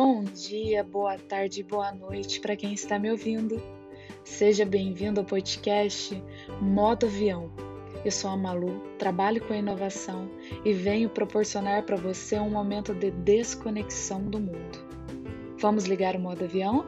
Bom dia, boa tarde, boa noite para quem está me ouvindo. Seja bem-vindo ao podcast Modo Avião. Eu sou a Malu, trabalho com inovação e venho proporcionar para você um momento de desconexão do mundo. Vamos ligar o modo avião?